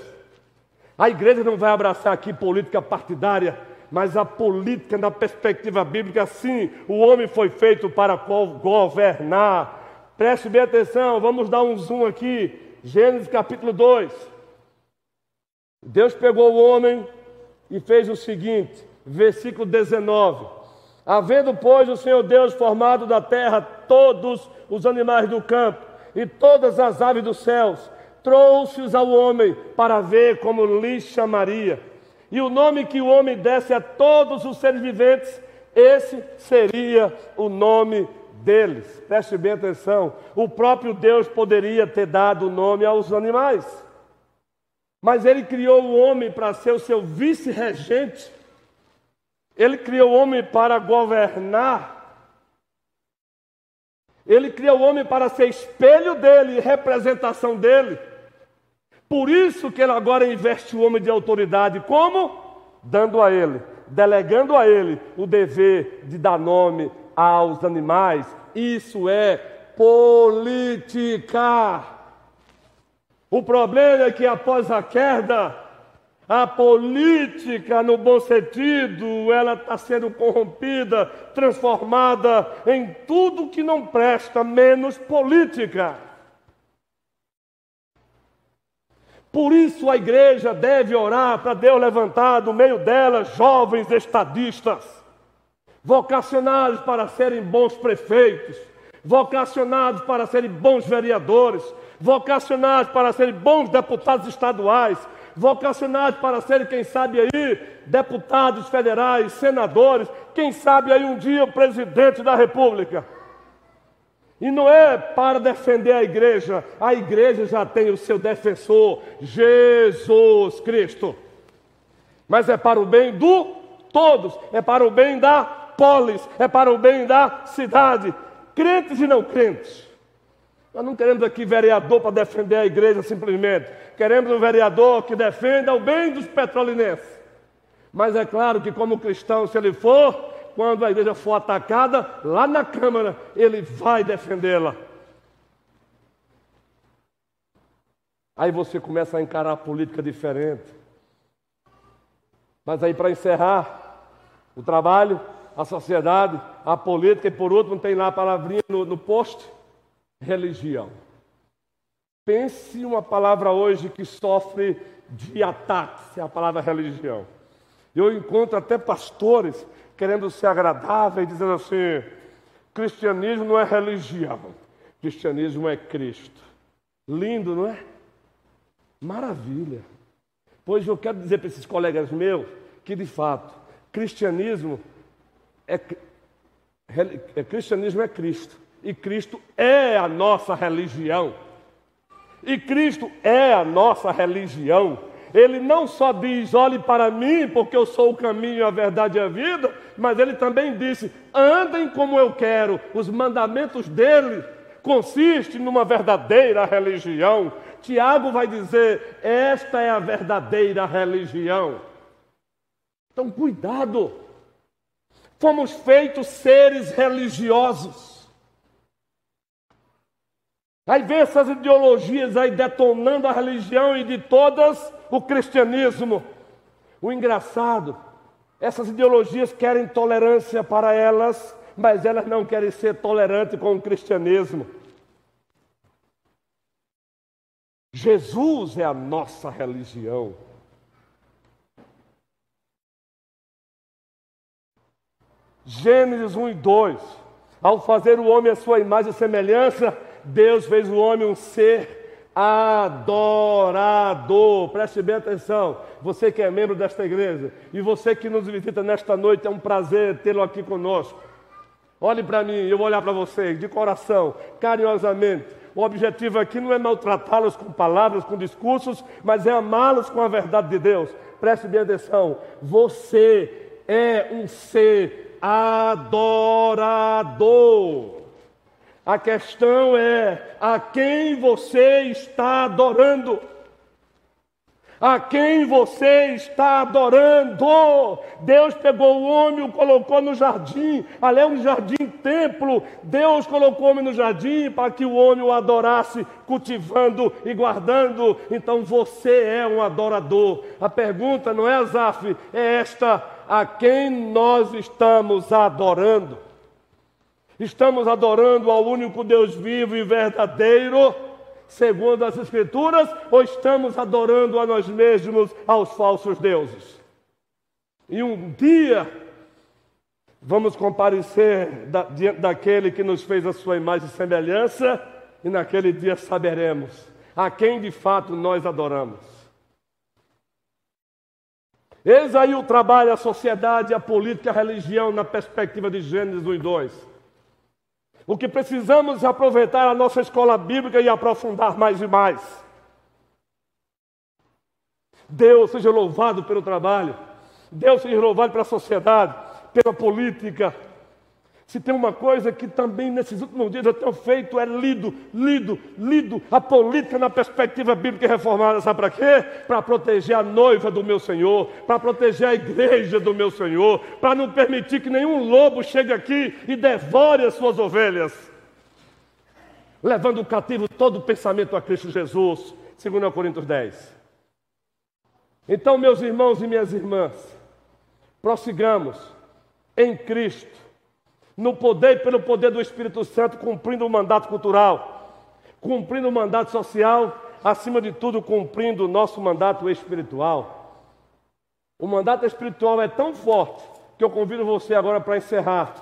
A igreja não vai abraçar aqui política partidária, mas a política, na perspectiva bíblica, sim, o homem foi feito para governar. Preste bem atenção, vamos dar um zoom aqui. Gênesis capítulo 2. Deus pegou o homem e fez o seguinte, versículo 19: Havendo, pois, o Senhor Deus formado da terra todos os animais do campo e todas as aves dos céus, trouxe-os ao homem para ver como lhe chamaria. E o nome que o homem desse a todos os seres viventes, esse seria o nome deles. Preste bem atenção: o próprio Deus poderia ter dado o nome aos animais. Mas ele criou o homem para ser o seu vice-regente. Ele criou o homem para governar. Ele criou o homem para ser espelho dele, representação dele. Por isso que ele agora investe o homem de autoridade. Como? Dando a ele, delegando a ele o dever de dar nome aos animais. Isso é política. O problema é que após a queda, a política, no bom sentido, ela está sendo corrompida, transformada em tudo que não presta, menos política. Por isso a igreja deve orar para Deus levantar do meio dela jovens estadistas, vocacionados para serem bons prefeitos, vocacionados para serem bons vereadores, vocacionados para serem bons deputados estaduais, vocacionados para serem, quem sabe aí, deputados federais, senadores, quem sabe aí um dia o presidente da República. E não é para defender a igreja, a igreja já tem o seu defensor, Jesus Cristo. Mas é para o bem do todos, é para o bem da polis, é para o bem da cidade, crentes e não crentes. Nós não queremos aqui vereador para defender a igreja simplesmente. Queremos um vereador que defenda o bem dos petrolinenses. Mas é claro que, como cristão, se ele for, quando a igreja for atacada, lá na Câmara, ele vai defendê-la. Aí você começa a encarar a política diferente. Mas aí, para encerrar, o trabalho, a sociedade, a política, e por último, tem lá a palavrinha no, no post: religião. Pense uma palavra hoje que sofre de ataques, é a palavra religião. Eu encontro até pastores querendo ser agradável e dizendo assim: cristianismo não é religião, cristianismo é Cristo. Lindo, não é? Maravilha. Pois eu quero dizer para esses colegas meus que, de fato, cristianismo é, é, cristianismo é Cristo. E Cristo é a nossa religião. E Cristo é a nossa religião ele não só diz: olhe para mim, porque eu sou o caminho, a verdade e a vida, mas ele também disse: andem como eu quero. Os mandamentos dele consistem numa verdadeira religião. Tiago vai dizer: esta é a verdadeira religião. Então, cuidado. Fomos feitos seres religiosos. Aí vê essas ideologias aí detonando a religião e de todas o cristianismo. O engraçado, essas ideologias querem tolerância para elas, mas elas não querem ser tolerantes com o cristianismo. Jesus é a nossa religião. Gênesis 1 e 2. Ao fazer o homem a sua imagem e semelhança, Deus fez o homem um ser adorador. Preste bem atenção. Você que é membro desta igreja e você que nos visita nesta noite, é um prazer tê-lo aqui conosco. Olhe para mim, eu vou olhar para vocês de coração, carinhosamente. O objetivo aqui não é maltratá-los com palavras, com discursos, mas é amá-los com a verdade de Deus. Preste bem atenção. Você é um ser adorador. A questão é a quem você está adorando. A quem você está adorando? Deus pegou o homem, o colocou no jardim. Ali é um jardim templo. Deus colocou o homem no jardim para que o homem o adorasse, cultivando e guardando. Então você é um adorador. A pergunta não é, Azaf, é esta: a quem nós estamos adorando? Estamos adorando ao único Deus vivo e verdadeiro, segundo as Escrituras, ou estamos adorando a nós mesmos, aos falsos deuses? E um dia vamos comparecer da, diante daquele que nos fez a sua imagem e semelhança, e naquele dia saberemos a quem de fato nós adoramos. Eis aí o trabalho, a sociedade, a política, a religião na perspectiva de Gênesis 1 e 2. O que precisamos é aproveitar a nossa escola bíblica e aprofundar mais e mais. Deus seja louvado pelo trabalho. Deus seja louvado pela sociedade, pela política. Se tem uma coisa que também nesses últimos dias eu tenho feito é lido, lido, lido a política na perspectiva bíblica reformada. Sabe para quê? Para proteger a noiva do meu Senhor, para proteger a igreja do meu Senhor, para não permitir que nenhum lobo chegue aqui e devore as suas ovelhas. Levando cativo todo o pensamento a Cristo Jesus, segundo Coríntios 10. Então, meus irmãos e minhas irmãs, prossigamos em Cristo, no poder e pelo poder do Espírito Santo, cumprindo o mandato cultural, cumprindo o mandato social, acima de tudo, cumprindo o nosso mandato espiritual. O mandato espiritual é tão forte que eu convido você agora para encerrar,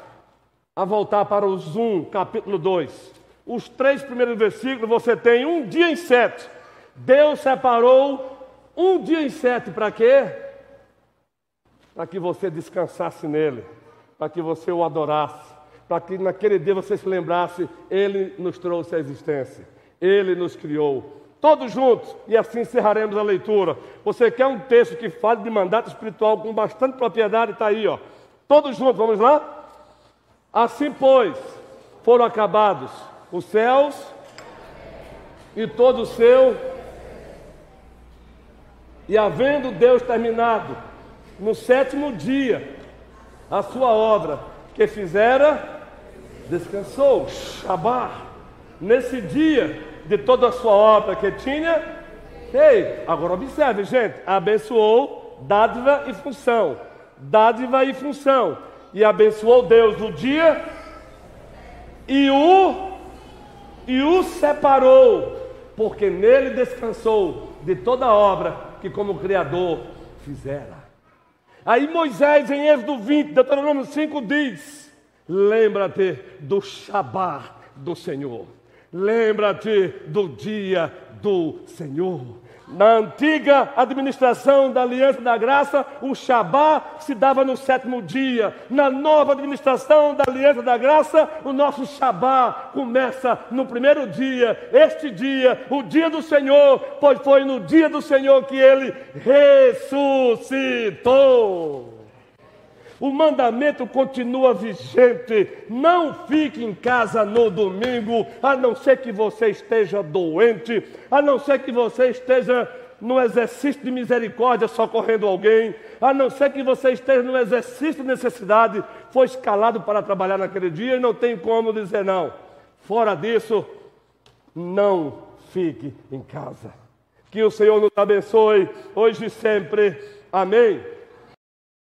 a voltar para o Zoom, capítulo 2. Os três primeiros versículos você tem um dia em sete. Deus separou um dia em sete, para quê? Para que você descansasse nele, para que você o adorasse, para que naquele dia você se lembrasse, ele nos trouxe a existência, ele nos criou. Todos juntos, e assim encerraremos a leitura. Você quer um texto que fale de mandato espiritual com bastante propriedade? Está aí, ó. Todos juntos, vamos lá? Assim, pois, foram acabados os céus e todo o seu e havendo Deus terminado no sétimo dia a sua obra que fizera, descansou, Shabá. Nesse dia de toda a sua obra que tinha, ei, agora observe, gente, abençoou dádiva e função, dádiva e função, e abençoou Deus no dia e o e o separou, porque nele descansou de toda a obra que como Criador fizera. Aí Moisés, em Êxodo 20, Deuteronômio 5, diz: Lembra-te do Shabá do Senhor, lembra-te do dia do Senhor. Na antiga administração da Aliança da Graça, o Shabá se dava no sétimo dia. Na nova administração da Aliança da Graça, o nosso Shabá começa no primeiro dia. Este dia, o dia do Senhor, pois foi no dia do Senhor que ele ressuscitou. O mandamento continua vigente. Não fique em casa no domingo, a não ser que você esteja doente, a não ser que você esteja no exercício de misericórdia socorrendo alguém, a não ser que você esteja no exercício de necessidade, foi escalado para trabalhar naquele dia e não tem como dizer não. Fora disso, não fique em casa. Que o Senhor nos abençoe hoje e sempre. Amém.